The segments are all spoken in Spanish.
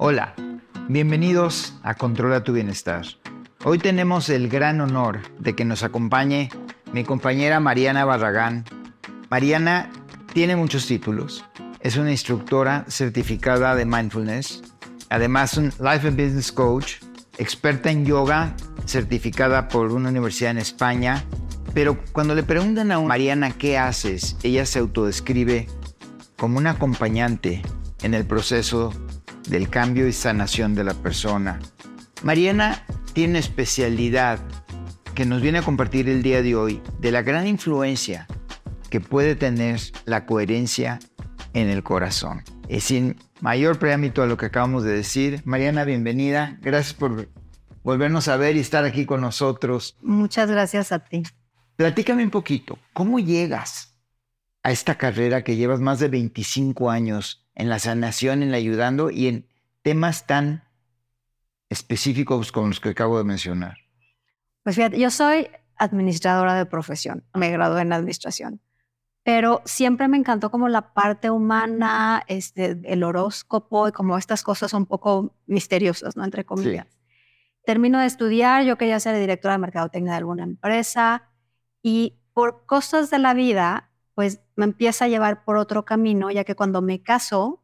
Hola, bienvenidos a Controla tu Bienestar. Hoy tenemos el gran honor de que nos acompañe mi compañera Mariana Barragán. Mariana tiene muchos títulos. Es una instructora certificada de mindfulness, además un Life and Business Coach, experta en yoga, certificada por una universidad en España. Pero cuando le preguntan a Mariana qué haces, ella se autodescribe como un acompañante en el proceso del cambio y sanación de la persona. Mariana tiene especialidad que nos viene a compartir el día de hoy de la gran influencia que puede tener la coherencia en el corazón. Y sin mayor preámbito a lo que acabamos de decir, Mariana, bienvenida. Gracias por volvernos a ver y estar aquí con nosotros. Muchas gracias a ti. Platícame un poquito, ¿cómo llegas a esta carrera que llevas más de 25 años en la sanación, en la ayudando y en temas tan específicos como los que acabo de mencionar? Pues fíjate, yo soy administradora de profesión, me gradué en administración, pero siempre me encantó como la parte humana, este, el horóscopo y como estas cosas un poco misteriosas, ¿no? Entre comillas. Termino de estudiar, yo quería ser directora de mercadotecnia de alguna empresa y por cosas de la vida, pues me empieza a llevar por otro camino, ya que cuando me caso,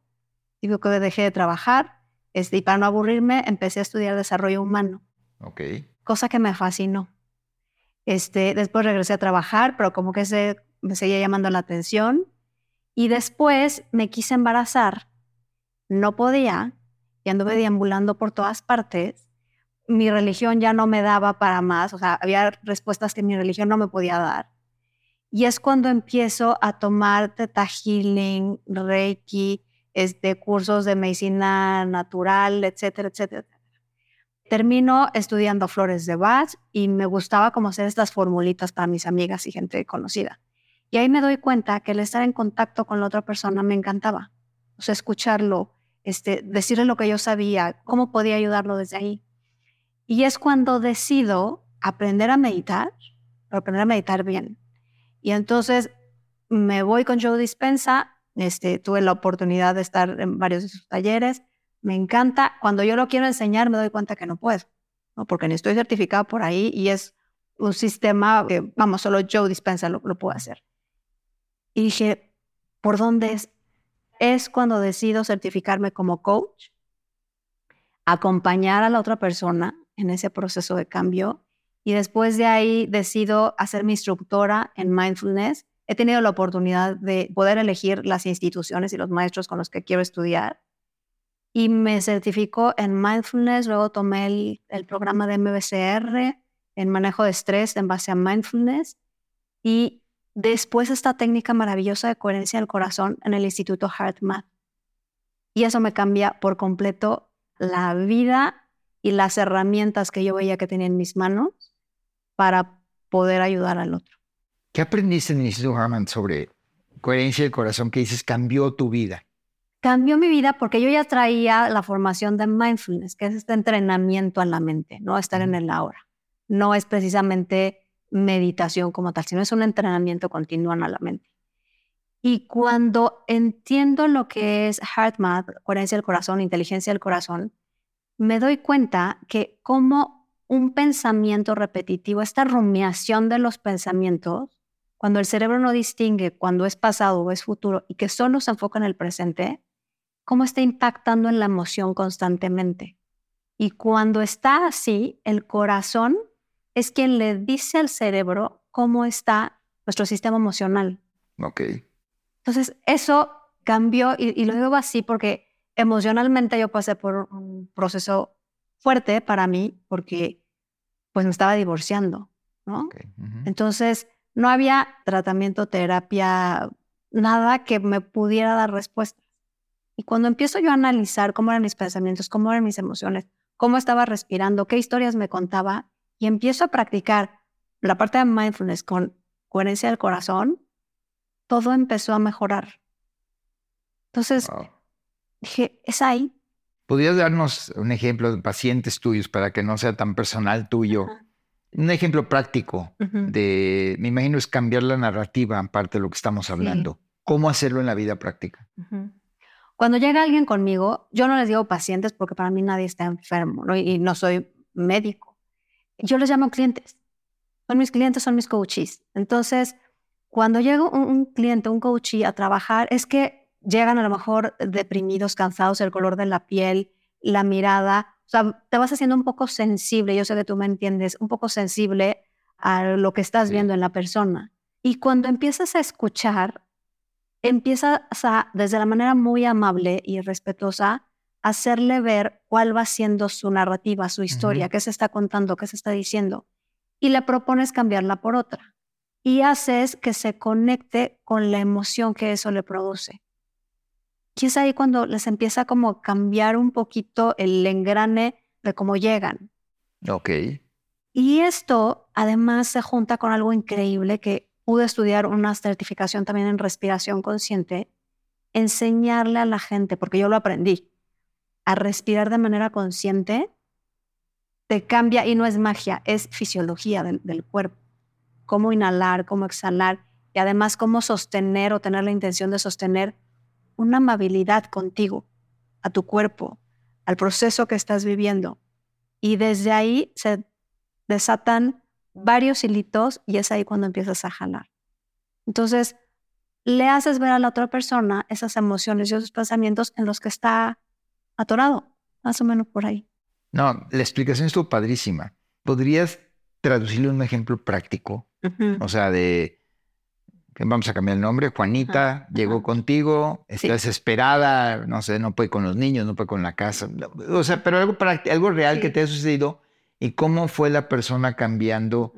digo que dejé de trabajar, este, y para no aburrirme, empecé a estudiar desarrollo humano. Ok. Cosa que me fascinó. Este, después regresé a trabajar, pero como que se, me seguía llamando la atención. Y después me quise embarazar. No podía y anduve deambulando por todas partes. Mi religión ya no me daba para más. O sea, había respuestas que mi religión no me podía dar. Y es cuando empiezo a tomar Theta Healing, Reiki, este, cursos de medicina natural, etcétera, etcétera. Termino estudiando flores de Bach y me gustaba como hacer estas formulitas para mis amigas y gente conocida. Y ahí me doy cuenta que el estar en contacto con la otra persona me encantaba. O sea, escucharlo, este, decirle lo que yo sabía, cómo podía ayudarlo desde ahí. Y es cuando decido aprender a meditar, pero aprender a meditar bien. Y entonces me voy con Joe Dispensa este, tuve la oportunidad de estar en varios de sus talleres. Me encanta. Cuando yo lo quiero enseñar, me doy cuenta que no puedo, ¿no? porque ni estoy certificada por ahí y es un sistema que, vamos, solo Joe Dispensa lo, lo puede hacer. Y dije, ¿por dónde es? Es cuando decido certificarme como coach, acompañar a la otra persona en ese proceso de cambio y después de ahí decido hacer mi instructora en mindfulness he tenido la oportunidad de poder elegir las instituciones y los maestros con los que quiero estudiar. Y me certificó en mindfulness, luego tomé el, programa de MBCR en manejo de estrés en base a mindfulness y después esta técnica maravillosa de coherencia del corazón en el Instituto HeartMath. Y eso me cambia por completo la vida y las herramientas que yo veía que tenía en mis manos para poder ayudar al otro. ¿Qué aprendiste en el Instituto Harman sobre coherencia del corazón que dices cambió tu vida? Cambió mi vida porque yo ya traía la formación de mindfulness, que es este entrenamiento a la mente, no estar en el ahora. No es precisamente meditación como tal, sino es un entrenamiento continuo a la mente. Y cuando entiendo lo que es HeartMath, coherencia del corazón, inteligencia del corazón, me doy cuenta que como un pensamiento repetitivo, esta rumiación de los pensamientos, cuando el cerebro no distingue cuando es pasado o es futuro y que solo se enfoca en el presente, cómo está impactando en la emoción constantemente. Y cuando está así, el corazón es quien le dice al cerebro cómo está nuestro sistema emocional. Ok. Entonces, eso cambió y, lo digo así porque emocionalmente yo pasé por un proceso fuerte para mí porque pues me estaba divorciando, ¿no? Entonces, no había tratamiento, terapia, nada que me pudiera dar respuestas. Y cuando empiezo yo a analizar cómo eran mis pensamientos, cómo eran mis emociones, cómo estaba respirando, qué historias me contaba, y empiezo a practicar la parte de mindfulness con coherencia del corazón, todo empezó a mejorar. Entonces, dije, es ahí. ¿Podrías darnos un ejemplo de pacientes tuyos para que no sea tan personal tuyo? Un ejemplo práctico de, me imagino, es cambiar la narrativa, en parte de lo que estamos hablando. ¿Cómo hacerlo en la vida práctica? Cuando llega alguien conmigo, yo no les digo pacientes porque para mí nadie está enfermo ¿no? y no soy médico. Yo les llamo clientes. Son mis clientes, son mis coaches. Entonces, cuando llega un, cliente, un coachee a trabajar, es que llegan a lo mejor deprimidos, cansados, el color de la piel, la mirada. O sea, te vas haciendo un poco sensible, yo sé que tú me entiendes, un poco sensible a lo que estás viendo en la persona. Y cuando empiezas a escuchar, empiezas a, desde la manera muy amable y respetuosa, hacerle ver cuál va siendo su narrativa, su historia, qué se está contando, qué se está diciendo. Y le propones cambiarla por otra. Y haces que se conecte con la emoción que eso le produce. Y es ahí cuando les empieza como a cambiar un poquito el engrane de cómo llegan. Ok. Y esto además se junta con algo increíble que pude estudiar una certificación también en respiración consciente, enseñarle a la gente, porque yo lo aprendí, a respirar de manera consciente, te cambia y no es magia, es fisiología del, cuerpo. Cómo inhalar, cómo exhalar y además cómo sostener o tener la intención de sostener una amabilidad contigo, a tu cuerpo, al proceso que estás viviendo. Y desde ahí se desatan varios hilitos y es ahí cuando empiezas a jalar. Entonces, le haces ver a la otra persona esas emociones y esos pensamientos en los que está atorado, más o menos por ahí. No, la explicación estuvo padrísima. ¿Podrías traducirle un ejemplo práctico? O sea, de, vamos a cambiar el nombre, Juanita llegó contigo, está desesperada, no sé, no puede con los niños, no puede con la casa. O sea, pero algo, algo real que te ha sucedido y cómo fue la persona cambiando.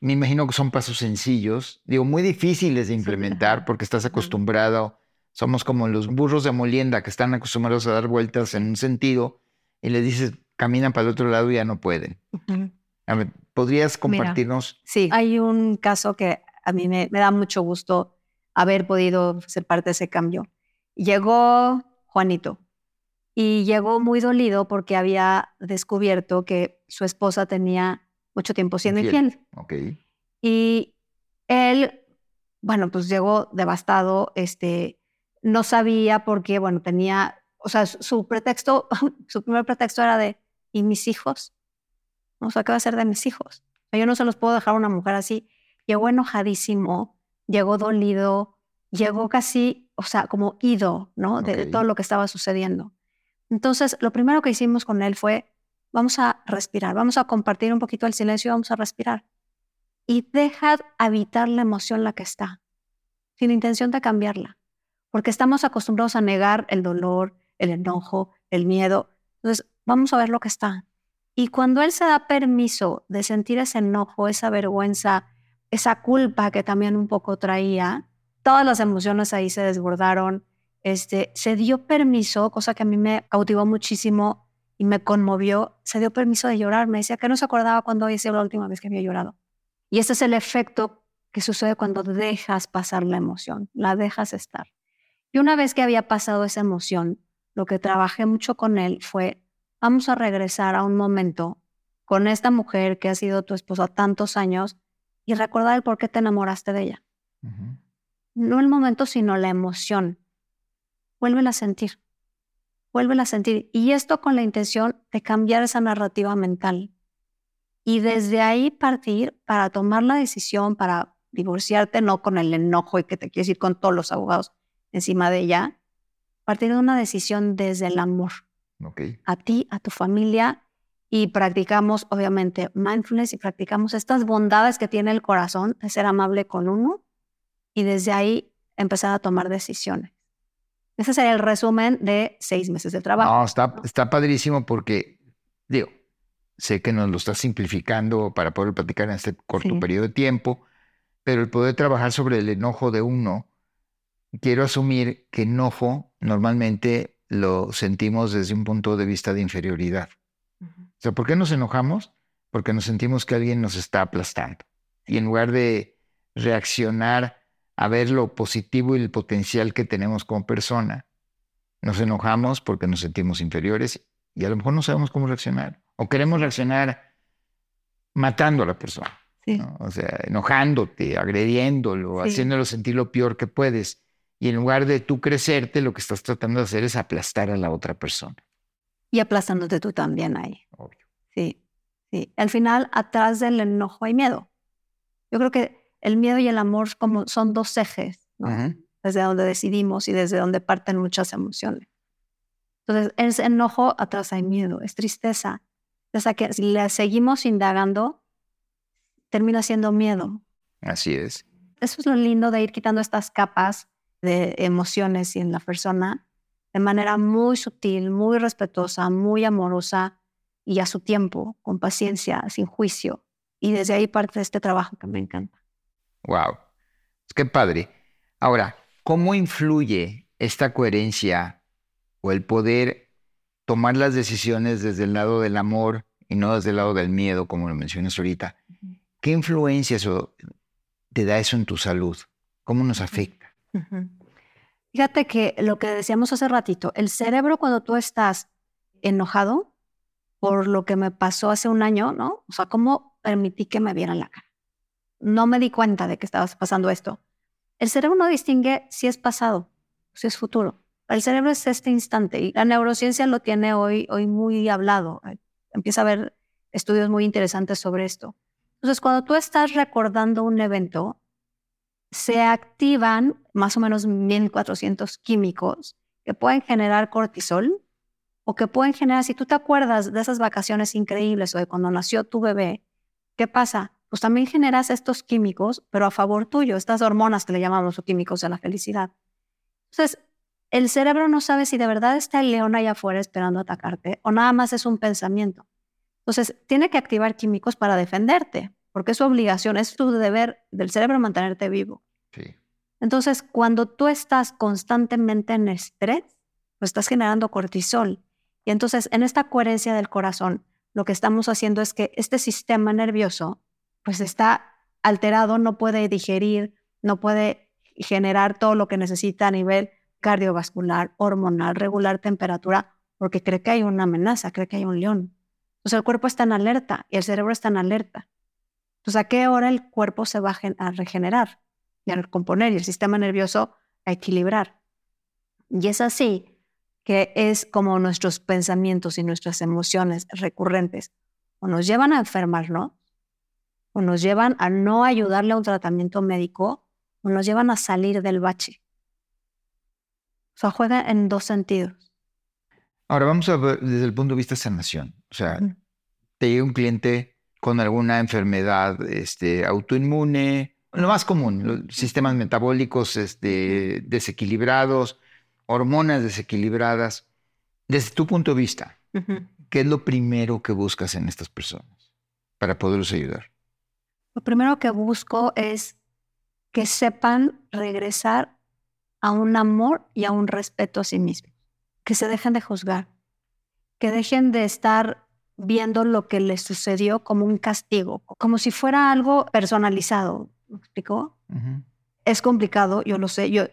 Me imagino que son pasos sencillos, digo, muy difíciles de implementar porque estás acostumbrado, somos como los burros de molienda que están acostumbrados a dar vueltas en un sentido y le dices, caminan para el otro lado y ya no pueden. ¿podrías compartirnos? sí, hay un caso que a mí me, me da mucho gusto haber podido ser parte de ese cambio. Llegó Juanito, y llegó muy dolido porque había descubierto que su esposa tenía mucho tiempo siendo infiel. Y él, bueno, pues llegó devastado, este, no sabía por qué, bueno, tenía, o sea, su pretexto, su primer pretexto era de, ¿y mis hijos? O sea, ¿qué va a ser de mis hijos? Yo no se los puedo dejar a una mujer así. Llegó enojadísimo, llegó dolido, llegó casi, o sea, como ido, ¿no? de todo lo que estaba sucediendo. Entonces, lo primero que hicimos con él fue, vamos a respirar, vamos a compartir un poquito el silencio, vamos a respirar. Y deja habitar la emoción la que está, sin intención de cambiarla, porque estamos acostumbrados a negar el dolor, el enojo, el miedo. Entonces, vamos a ver lo que está. Y cuando él se da permiso de sentir ese enojo, esa vergüenza, esa culpa que también un poco traía, todas las emociones ahí se desbordaron este, se dio permiso, cosa que a mí me cautivó muchísimo y me conmovió, se dio permiso de llorar. Me decía que no se acordaba cuando había sido la última vez que había llorado. Y ese es el efecto que sucede cuando dejas pasar la emoción, la dejas estar. Y una vez que había pasado esa emoción, lo que trabajé mucho con él fue, vamos a regresar a un momento con esta mujer que ha sido tu esposa tantos años y recordar el por qué te enamoraste de ella. No el momento, sino la emoción vuélvela a sentir, vuélvela a sentir. Y esto con la intención de cambiar esa narrativa mental. Y desde ahí partir para tomar la decisión, para divorciarte, no con el enojo y que te quieres ir con todos los abogados encima de ella, partir de una decisión desde el amor. A ti, a tu familia, y practicamos, obviamente, mindfulness y practicamos estas bondades que tiene el corazón de ser amable con uno y desde ahí empezar a tomar decisiones. Ese sería el resumen de seis meses de trabajo. No, está, está padrísimo porque, digo, sé que nos lo está simplificando para poder platicar en este corto periodo de tiempo, pero el poder trabajar sobre el enojo de uno, quiero asumir que enojo normalmente lo sentimos desde un punto de vista de inferioridad. Sea, ¿por qué nos enojamos? Porque nos sentimos que alguien nos está aplastando. Y en lugar de reaccionar a ver lo positivo y el potencial que tenemos como persona. Nos enojamos porque nos sentimos inferiores y a lo mejor no sabemos cómo reaccionar. O queremos reaccionar matando a la persona. O sea, enojándote, agrediéndolo, haciéndolo sentir lo peor que puedes. y en lugar de tú crecerte, lo que estás tratando de hacer es aplastar a la otra persona. Y aplastándote tú también ahí. Obvio. Sí, sí. Al final, atrás del enojo hay miedo. Yo creo que el miedo y el amor como son dos ejes, ¿no? desde donde decidimos y desde donde parten muchas emociones. Entonces, es enojo, atrás hay miedo, es tristeza. Sea que si le seguimos indagando, termina siendo miedo. Así es. Eso es lo lindo de ir quitando estas capas de emociones y en la persona de manera muy sutil, muy respetuosa, muy amorosa y a su tiempo, con paciencia, sin juicio. Y desde ahí parte este trabajo que me encanta. Wow. Es que padre. Ahora, ¿cómo influye esta coherencia o el poder tomar las decisiones desde el lado del amor y no desde el lado del miedo, como lo mencionas ahorita? ¿Qué influencia eso, te da eso en tu salud? ¿Cómo nos afecta? Fíjate que lo que decíamos hace ratito, el cerebro cuando tú estás enojado por lo que me pasó hace un año, ¿no? O sea, ¿cómo permití que me vieran la cara? No me di cuenta de que estaba pasando esto. El cerebro no distingue si es pasado si es futuro. El cerebro es este instante y la neurociencia lo tiene hoy, hoy muy hablado. Empieza a haber estudios muy interesantes sobre esto. Entonces, cuando tú estás recordando un evento, se activan más o menos 1400 químicos que pueden generar cortisol o que pueden generar, si tú te acuerdas de esas vacaciones increíbles o de cuando nació tu bebé, ¿qué pasa? Pues también generas estos químicos, pero a favor tuyo, estas hormonas que le llamamos químicos de la felicidad. Entonces, el cerebro no sabe si de verdad está el león allá afuera esperando atacarte o nada más es un pensamiento. Entonces, tiene que activar químicos para defenderte, porque es su obligación, es tu deber del cerebro mantenerte vivo. Entonces, cuando tú estás constantemente en estrés, pues estás generando cortisol. Y entonces, en esta coherencia del corazón, lo que estamos haciendo es que este sistema nervioso, pues está alterado, no puede digerir, no puede generar todo lo que necesita a nivel cardiovascular, hormonal, regular temperatura, porque cree que hay una amenaza, cree que hay un león. Entonces el cuerpo está en alerta y el cerebro está en alerta. Entonces, ¿a qué hora el cuerpo se va a regenerar y a recomponer y el sistema nervioso a equilibrar? Y es así que es como nuestros pensamientos y nuestras emociones recurrentes o nos llevan a enfermarnos o nos llevan a no ayudarle a un tratamiento médico o nos llevan a salir del bache. O sea, juega en dos sentidos. Ahora vamos a ver desde el punto de vista de sanación. O sea, te llega un cliente con alguna enfermedad este, autoinmune, lo más común, los sistemas metabólicos este, desequilibrados, hormonas desequilibradas. Desde tu punto de vista, ¿qué es lo primero que buscas en estas personas para poderlos ayudar? Lo primero que busco es que sepan regresar a un amor y a un respeto a sí mismos, que se dejen de juzgar, que dejen de estar viendo lo que les sucedió como un castigo, como si fuera algo personalizado. ¿Me explicó? Es complicado, yo lo sé, yo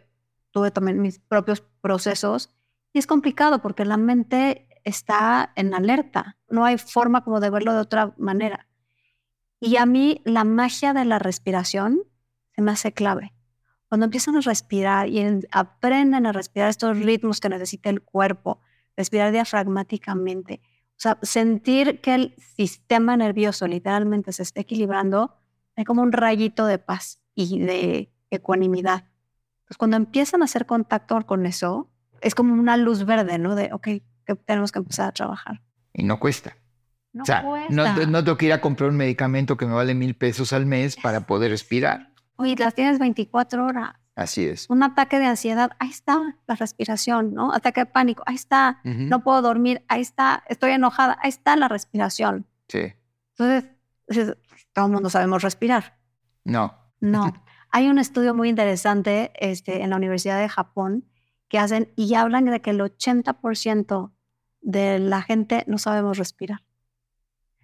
tuve también mis propios procesos y es complicado porque la mente está en alerta, no hay forma como de verlo de otra manera. Y a mí la magia de la respiración se me hace clave. Cuando empiezan a respirar y aprenden a respirar estos ritmos que necesita el cuerpo, respirar diafragmáticamente, sea, sentir que el sistema nervioso literalmente se está equilibrando, hay como un rayito de paz y de ecuanimidad. Entonces, cuando empiezan a hacer contacto con eso, es como una luz verde, ¿no? De, ok, que tenemos que empezar a trabajar. Y no cuesta. No o sea, cuesta. No, no tengo que ir a comprar un medicamento que me vale mil pesos al mes para poder respirar. Oye, las tienes 24 horas. Así es. Un ataque de ansiedad, ahí está la respiración, ¿no? Ataque de pánico, ahí está. No puedo dormir, ahí está. Estoy enojada, ahí está la respiración. Sí. Entonces, todo el mundo sabemos respirar. No. No. Hay un estudio muy interesante este, en la Universidad de Japón que hacen y hablan de que el 80% de la gente no sabemos respirar.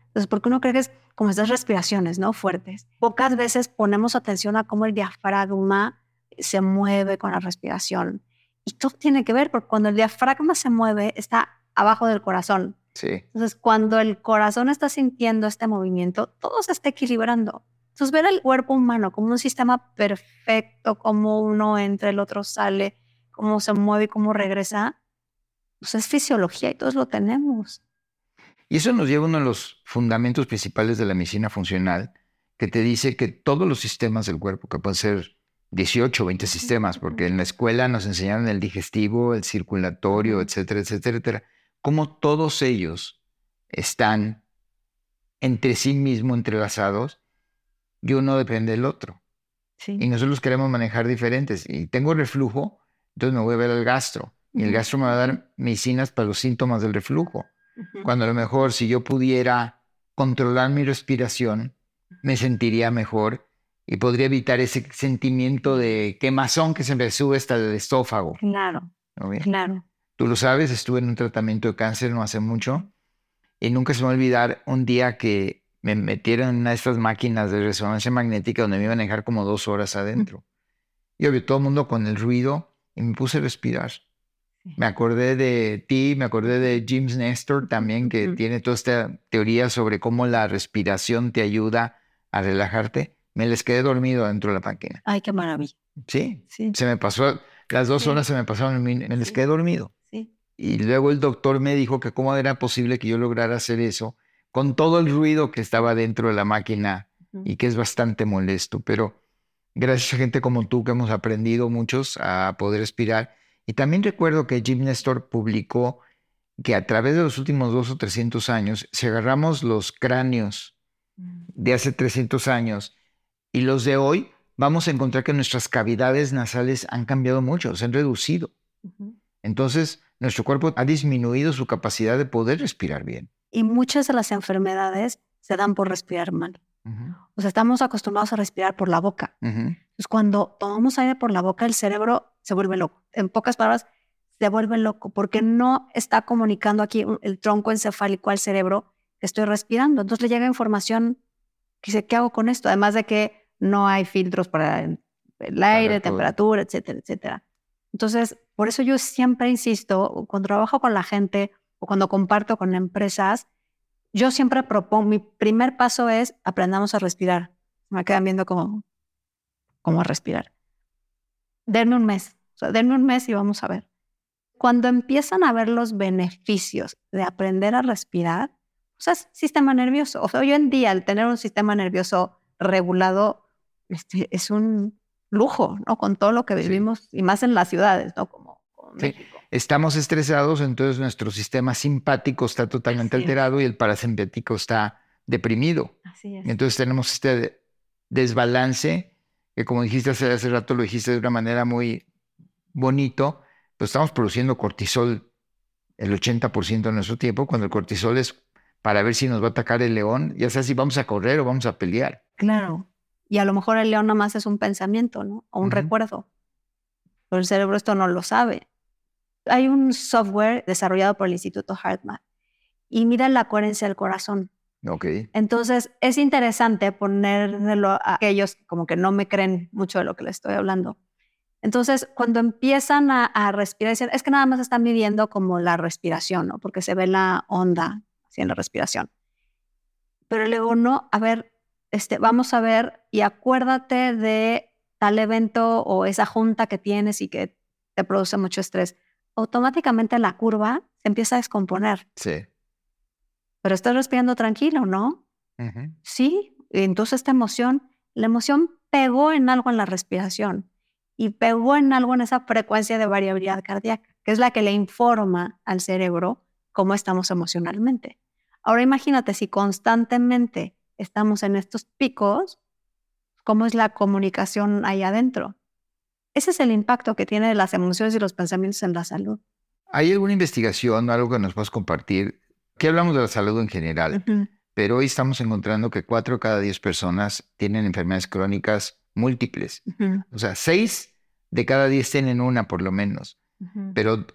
Entonces, porque uno cree que es como estas respiraciones, ¿no? Fuertes. Pocas veces ponemos atención a cómo el diafragma se mueve con la respiración. Y todo tiene que ver, porque cuando el diafragma se mueve, está abajo del corazón. Sí. Entonces, cuando el corazón está sintiendo este movimiento, todo se está equilibrando. Entonces, ver el cuerpo humano como un sistema perfecto, como uno entra, el otro sale, cómo se mueve y cómo regresa, pues es fisiología y todos lo tenemos. Y eso nos lleva a uno de los fundamentos principales de la medicina funcional, que te dice que todos los sistemas del cuerpo, que pueden ser 18 o 20 sistemas, porque en la escuela nos enseñaron el digestivo, el circulatorio, etcétera, etcétera, etcétera, cómo todos ellos están entre sí mismos entrelazados y uno depende del otro. Y nosotros queremos manejar diferentes. Y tengo reflujo, entonces me voy a ver al gastro. Y el gastro me va a dar medicinas para los síntomas del reflujo. Cuando a lo mejor si yo pudiera controlar mi respiración, me sentiría mejor y podría evitar ese sentimiento de quemazón que se me sube hasta el estófago. Claro. Claro. Tú lo sabes, estuve en un tratamiento de cáncer no hace mucho y nunca se me va a olvidar un día que me metieron en una de estas máquinas de resonancia magnética donde me iban a dejar como dos horas adentro. Y obvio, todo el mundo con el ruido y me puse a respirar. Me acordé de ti, me acordé de James Nestor también, que tiene toda esta teoría sobre cómo la respiración te ayuda a relajarte. Me les quedé dormido dentro de la máquina. Ay, qué maravilla. Sí, sí. se me pasó, las dos horas se me pasaron, me les quedé dormido. Sí. Y luego el doctor me dijo que cómo era posible que yo lograra hacer eso con todo el ruido que estaba dentro de la máquina y que es bastante molesto. Pero gracias a gente como tú que hemos aprendido muchos a poder respirar y también recuerdo que Jim Nestor publicó que a través de los últimos dos o trescientos años, si agarramos los cráneos mm. de hace 300 años y los de hoy, vamos a encontrar que nuestras cavidades nasales han cambiado mucho, se han reducido. Entonces, nuestro cuerpo ha disminuido su capacidad de poder respirar bien. Y muchas de las enfermedades se dan por respirar mal. O sea, estamos acostumbrados a respirar por la boca. Entonces, cuando tomamos aire por la boca, el cerebro se vuelve loco. En pocas palabras, se vuelve loco porque no está comunicando aquí el tronco encefálico al cerebro que estoy respirando. Entonces le llega información que dice, ¿qué hago con esto? Además de que no hay filtros para el aire, temperatura, etcétera, etcétera. Entonces, por eso yo siempre insisto, cuando trabajo con la gente o cuando comparto con empresas, yo siempre propongo, mi primer paso es aprendamos a respirar. Me quedan viendo cómo, cómo respirar. Denme un mes. O sea, denme un mes y vamos a ver. Cuando empiezan a ver los beneficios de aprender a respirar, o sea, es sistema nervioso. O sea, hoy en día el tener un sistema nervioso regulado este, es un lujo, ¿no? Con todo lo que vivimos y más en las ciudades, ¿no? Como, sí. Estamos estresados, entonces nuestro sistema simpático está totalmente alterado y el parasimpático está deprimido. Así es. Entonces tenemos este desbalance que como dijiste hace, hace rato, lo dijiste de una manera muy bonito, pues estamos produciendo cortisol el 80% de nuestro tiempo, cuando el cortisol es para ver si nos va a atacar el león, ya sea si vamos a correr o vamos a pelear. Claro. Y a lo mejor el león nada más es un pensamiento, ¿no? O un recuerdo. Pero el cerebro esto no lo sabe. Hay un software desarrollado por el Instituto HeartMath y mira la coherencia del corazón. Okay. Entonces, es interesante ponerlo a aquellos como que no me creen mucho de lo que les estoy hablando. Entonces, cuando empiezan a, respirar, es que nada más están midiendo como la respiración, ¿no? Porque se ve la onda así en la respiración. Pero luego, no, a ver, este, vamos a ver y acuérdate de tal evento o esa junta que tienes y que te produce mucho estrés. Automáticamente la curva se empieza a descomponer. Sí. Pero estás respirando tranquilo, ¿no? Sí. Entonces esta emoción, la emoción pegó en algo en la respiración y pegó en algo en esa frecuencia de variabilidad cardíaca, que es la que le informa al cerebro cómo estamos emocionalmente. Ahora imagínate si constantemente estamos en estos picos, ¿cómo es la comunicación ahí adentro? Ese es el impacto que tienen las emociones y los pensamientos en la salud. ¿Hay alguna investigación o algo que nos puedas compartir? Que hablamos de la salud en general, pero hoy estamos encontrando que cuatro de cada diez personas tienen enfermedades crónicas múltiples. O sea, seis de cada diez tienen una por lo menos. Pero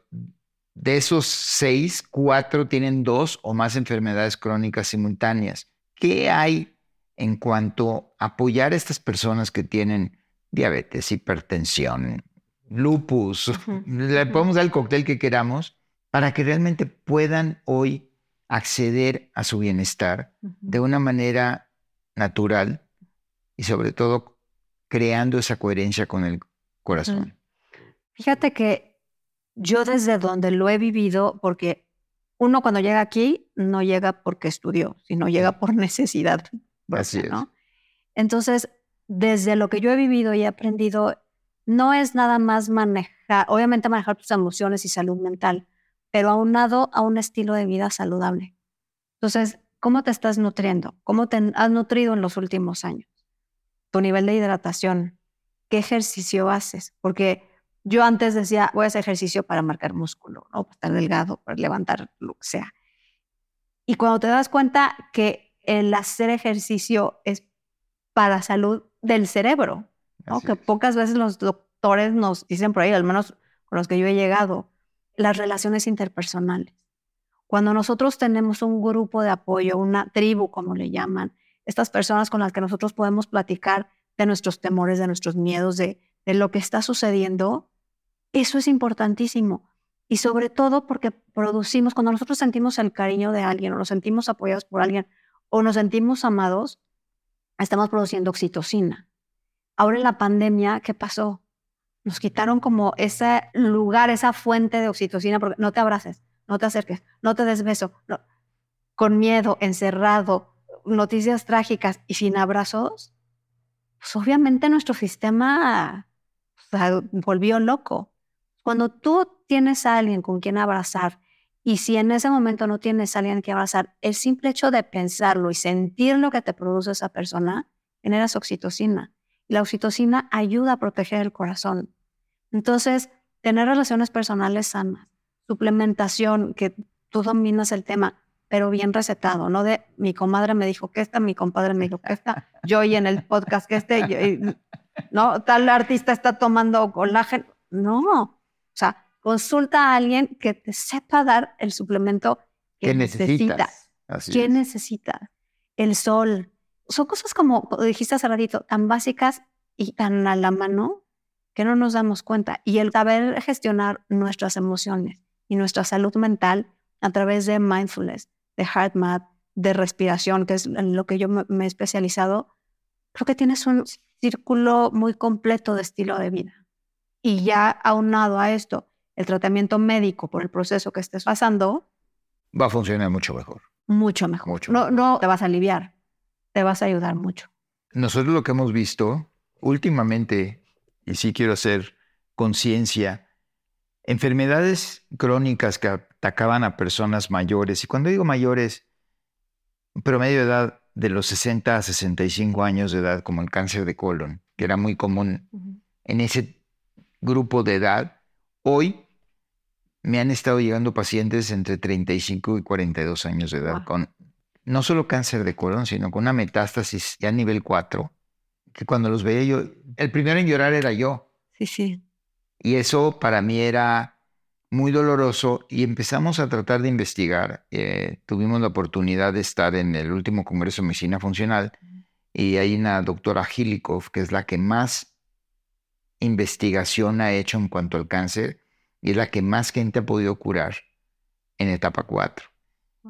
de esos seis, cuatro tienen dos o más enfermedades crónicas simultáneas. ¿Qué hay en cuanto a apoyar a estas personas que tienen diabetes, hipertensión, lupus? Le podemos dar el cóctel que queramos para que realmente puedan hoy acceder a su bienestar de una manera natural y sobre todo creando esa coherencia con el corazón. Fíjate que yo desde donde lo he vivido, porque uno cuando llega aquí no llega porque estudió, sino llega por necesidad. Así es. Entonces, desde lo que yo he vivido y he aprendido, no es nada más manejar, obviamente manejar tus emociones y salud mental, pero aunado a un estilo de vida saludable. Entonces, ¿cómo te estás nutriendo? ¿Cómo te has nutrido en los últimos años? Tu nivel de hidratación, ¿qué ejercicio haces? Porque yo antes decía, voy a hacer ejercicio para marcar músculo, ¿no? Para estar delgado, para levantar lo que sea. Y cuando te das cuenta que el hacer ejercicio es para salud del cerebro, ¿no? que pocas veces los doctores nos dicen por ahí, al menos con los que yo he llegado, las relaciones interpersonales. Cuando nosotros tenemos un grupo de apoyo, una tribu, como le llaman, estas personas con las que nosotros podemos platicar de nuestros temores, de nuestros miedos, de, de lo que está sucediendo, eso es importantísimo. Y sobre todo porque producimos, cuando nosotros sentimos el cariño de alguien o nos sentimos apoyados por alguien o nos sentimos amados, estamos produciendo oxitocina. Ahora en la pandemia, ¿qué pasó? Nos quitaron como ese lugar, esa fuente de oxitocina, porque no te abraces, no te acerques, no te des beso, con miedo, encerrado, noticias trágicas y sin abrazos, pues obviamente nuestro sistema volvió loco. Cuando tú tienes a alguien con quien abrazar y si en ese momento no tienes a alguien que abrazar, el simple hecho de pensarlo y sentir lo que te produce esa persona genera oxitocina. Y la oxitocina ayuda a proteger el corazón. Entonces, tener relaciones personales sanas, suplementación, que tú dominas el tema, pero bien recetado, no de mi comadre me dijo que esta, mi compadre me dijo que esta, yo y en el podcast que este, no, tal artista está tomando colágeno. No, o sea, consulta a alguien que te sepa dar el suplemento que necesitas. ¿Qué necesitas? El sol. Son cosas como dijiste hace ratito, tan básicas y tan a la mano que no nos damos cuenta. Y el saber gestionar nuestras emociones y nuestra salud mental a través de mindfulness, de heart math, de respiración, que es en lo que yo me he especializado, creo que tienes un círculo muy completo de estilo de vida. Y ya aunado a esto, el tratamiento médico por el proceso que estés pasando, va a funcionar mucho mejor. Mucho mejor. no, no te vas a aliviar, te vas a ayudar mucho. Nosotros lo que hemos visto últimamente, y sí quiero hacer conciencia, enfermedades crónicas que atacaban a personas mayores, y cuando digo mayores, promedio de edad de los 60 a 65 años de edad, como el cáncer de colon, que era muy común en ese grupo de edad, Hoy me han estado llegando pacientes entre 35 y 42 años de edad con no solo cáncer de colon, sino con una metástasis ya nivel 4, que cuando los veía yo, el primero en llorar era yo. Sí, sí. Y eso para mí era muy doloroso y empezamos a tratar de investigar. Eh, tuvimos la oportunidad de estar en el último Congreso de Medicina Funcional y hay una doctora Hilikov, que es la que más investigación ha hecho en cuanto al cáncer y es la que más gente ha podido curar en etapa 4.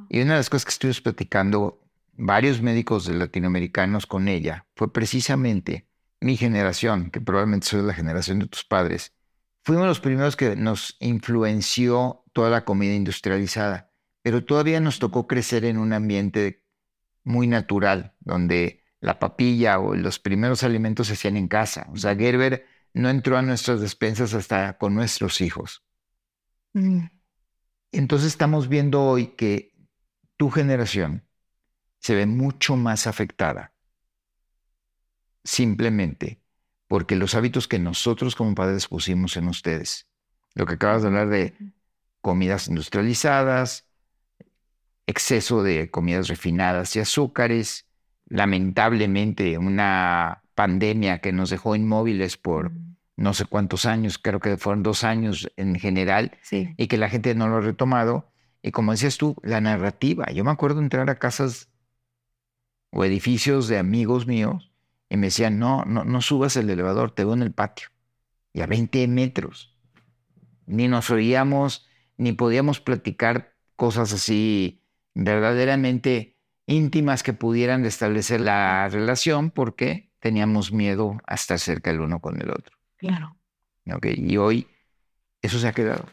Y una de las cosas que estuvimos platicando varios médicos latinoamericanos con ella fue precisamente mi generación, que probablemente soy la generación de tus padres. Fuimos los primeros que nos influenció toda la comida industrializada, pero todavía nos tocó crecer en un ambiente muy natural, donde la papilla o los primeros alimentos se hacían en casa. O sea, Gerber no entró a nuestras despensas hasta con nuestros hijos. Mm. Entonces estamos viendo hoy que tu generación se ve mucho más afectada simplemente porque los hábitos que nosotros como padres pusimos en ustedes, lo que acabas de hablar de comidas industrializadas, exceso de comidas refinadas y azúcares, lamentablemente una pandemia que nos dejó inmóviles por no sé cuántos años, creo que fueron dos años en general, y que la gente no lo ha retomado. Y como decías tú, la narrativa. Yo me acuerdo entrar a casas o edificios de amigos míos y me decían, no, no, no subas el elevador, te veo en el patio. Y a 20 metros. Ni nos oíamos, ni podíamos platicar cosas así verdaderamente íntimas que pudieran establecer la relación, porque teníamos miedo a estar cerca el uno con el otro. Claro. Okay. Y hoy eso se ha quedado.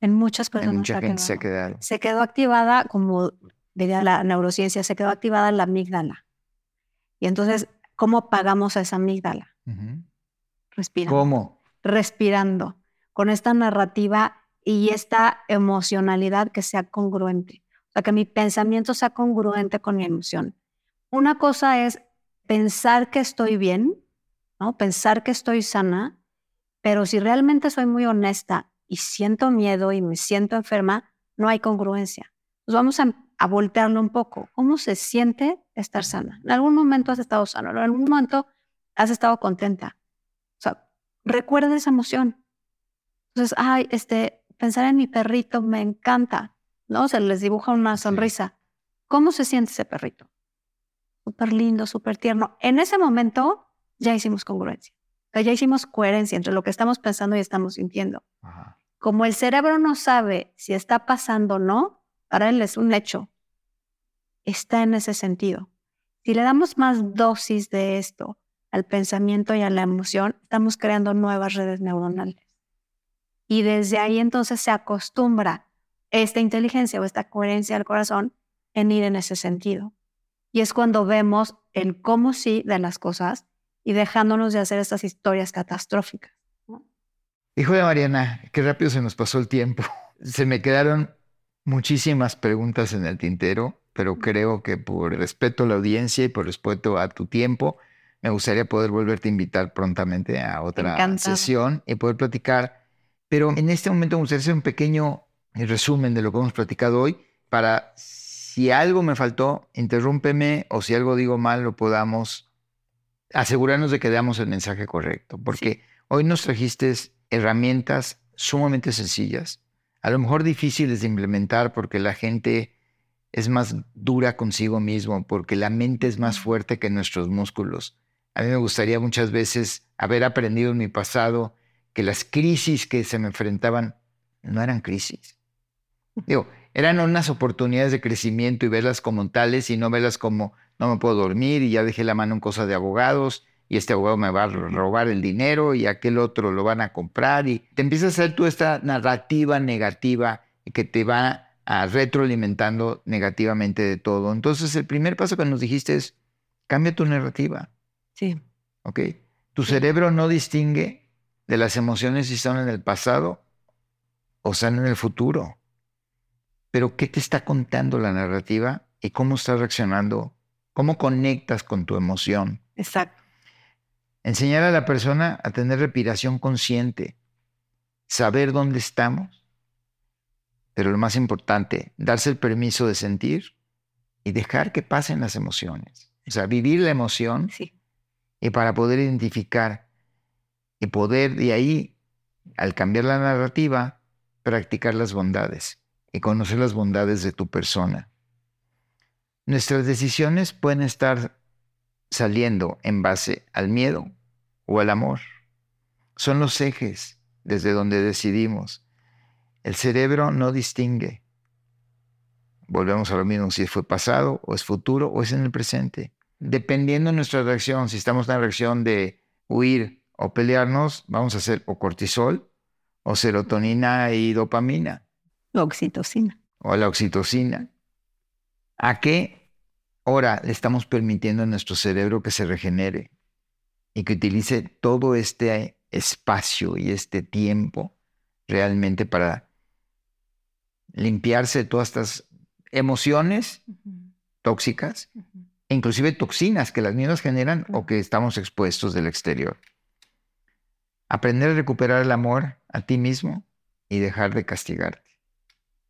En muchas personas. En mucha gente quedado. se ha quedado. se quedó activada, como diría la neurociencia, se quedó activada la amígdala. Y entonces, ¿cómo apagamos a esa amígdala? Ujú. Respirando. ¿Cómo? Respirando, con esta narrativa y esta emocionalidad que sea congruente. O sea, que mi pensamiento sea congruente con mi emoción. Una cosa es pensar que estoy bien, ¿no? Pensar que estoy sana, pero si realmente soy muy honesta y siento miedo y me siento enferma, no hay congruencia. Pues vamos a, a voltearlo un poco. ¿Cómo se siente estar sana? En algún momento has estado sano, en algún momento has estado contenta. O sea, recuerda esa emoción. Entonces, ay, este, pensar en mi perrito me encanta, ¿no? Se les dibuja una Sí. sonrisa. ¿Cómo se siente ese perrito? Súper lindo, súper tierno. En ese momento ya hicimos congruencia. O sea, ya hicimos coherencia entre lo que estamos pensando y estamos sintiendo. Ajá. Como el cerebro no sabe si está pasando o no, para él es un hecho. Está en ese sentido. Si le damos más dosis de esto al pensamiento y a la emoción, estamos creando nuevas redes neuronales. Y desde ahí entonces se acostumbra esta inteligencia o esta coherencia del corazón en ir en ese sentido. Y es cuando vemos el cómo sí de las cosas y dejándonos de hacer estas historias catastróficas. Hijo de Mariana, qué rápido se nos pasó el tiempo. Se me quedaron muchísimas preguntas en el tintero, pero creo que por respeto a la audiencia y por respeto a tu tiempo, me gustaría poder volverte a invitar prontamente a otra sesión y poder platicar. Pero en este momento me gustaría hacer un pequeño resumen de lo que hemos platicado hoy para si algo me faltó, interrúmpeme o si algo digo mal, lo podamos asegurarnos de que damos el mensaje correcto. Porque hoy nos trajiste herramientas sumamente sencillas, a lo mejor difíciles de implementar porque la gente es más dura consigo mismo, porque la mente es más fuerte que nuestros músculos. A mí me gustaría muchas veces haber aprendido en mi pasado que las crisis que se me enfrentaban no eran crisis. Digo, eran unas oportunidades de crecimiento y verlas como tales y no verlas como no me puedo dormir y ya dejé la mano en cosas de abogados y este abogado me va a robar el dinero y aquel otro lo van a comprar y te empiezas a hacer tú esta narrativa negativa que te va a retroalimentando negativamente de todo. Entonces el primer paso que nos dijiste es cambia tu narrativa, Sí. ¿ok? Tu cerebro no distingue de las emociones si están en el pasado o están en el futuro. Pero ¿qué te está contando la narrativa y cómo estás reaccionando? ¿Cómo conectas con tu emoción? Exacto. Enseñar a la persona a tener respiración consciente, saber dónde estamos, pero lo más importante, darse el permiso de sentir y dejar que pasen las emociones. O sea, vivir la emoción Sí. y para poder identificar y poder de ahí, al cambiar la narrativa, practicar las bondades y conocer las bondades de tu persona. Nuestras decisiones pueden estar saliendo en base al miedo o al amor. Son los ejes desde donde decidimos. El cerebro no distingue. Volvemos a lo mismo, si fue pasado o es futuro o es en el presente. Dependiendo de nuestra reacción, si estamos en una reacción de huir o pelearnos, vamos a hacer o cortisol o serotonina y dopamina Oxitocina. o la oxitocina. ¿A qué hora le estamos permitiendo a nuestro cerebro que se regenere y que utilice todo este espacio y este tiempo realmente para limpiarse de todas estas emociones tóxicas e inclusive toxinas que las mismas generan o que estamos expuestos del exterior? Aprender a recuperar el amor a ti mismo y dejar de castigarte.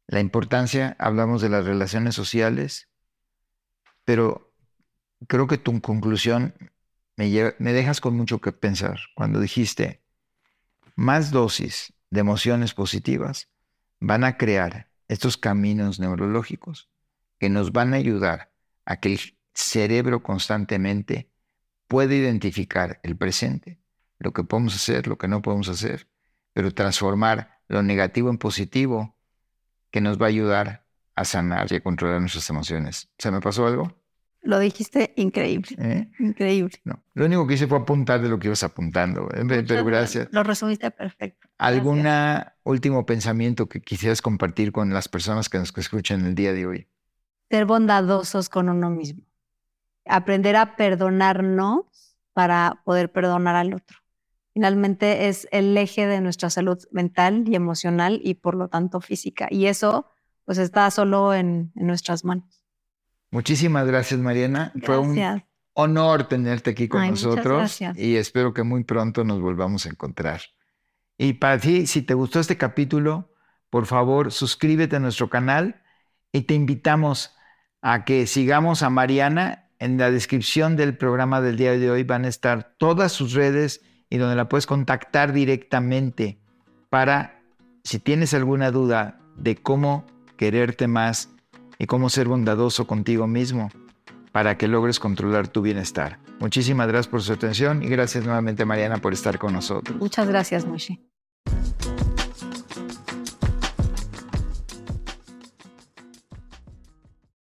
La importancia, hablamos de las relaciones sociales, pero creo que tu conclusión me, dejas con mucho que pensar. Cuando dijiste, más dosis de emociones positivas van a crear estos caminos neurológicos que nos van a ayudar a que el cerebro constantemente pueda identificar el presente, lo que podemos hacer, lo que no podemos hacer, pero transformar lo negativo en positivo que nos va a ayudar a sanar y a controlar nuestras emociones. ¿Se me pasó algo? Lo dijiste increíble. ¿eh? Increíble. No, lo único que hice fue apuntar de lo que ibas apuntando, ¿eh? pero gracias. Lo resumiste perfecto. ¿Algún último pensamiento que quisieras compartir con las personas que nos escuchan el día de hoy? Ser bondadosos con uno mismo. Aprender a perdonarnos para poder perdonar al otro. Finalmente es el eje de nuestra salud mental y emocional y por lo tanto física. Y eso pues está solo en, nuestras manos. Muchísimas gracias, Mariana. Fue un honor tenerte aquí con nosotros y espero que muy pronto nos volvamos a encontrar. Y para ti, si te gustó este capítulo, por favor, suscríbete a nuestro canal y te invitamos a que sigamos a Mariana. En la descripción del programa del día de hoy van a estar todas sus redes y donde la puedes contactar directamente para, si tienes alguna duda de cómo quererte más y cómo ser bondadoso contigo mismo para que logres controlar tu bienestar. Muchísimas gracias por su atención y gracias nuevamente Mariana por estar con nosotros. Muchas gracias, Moshi.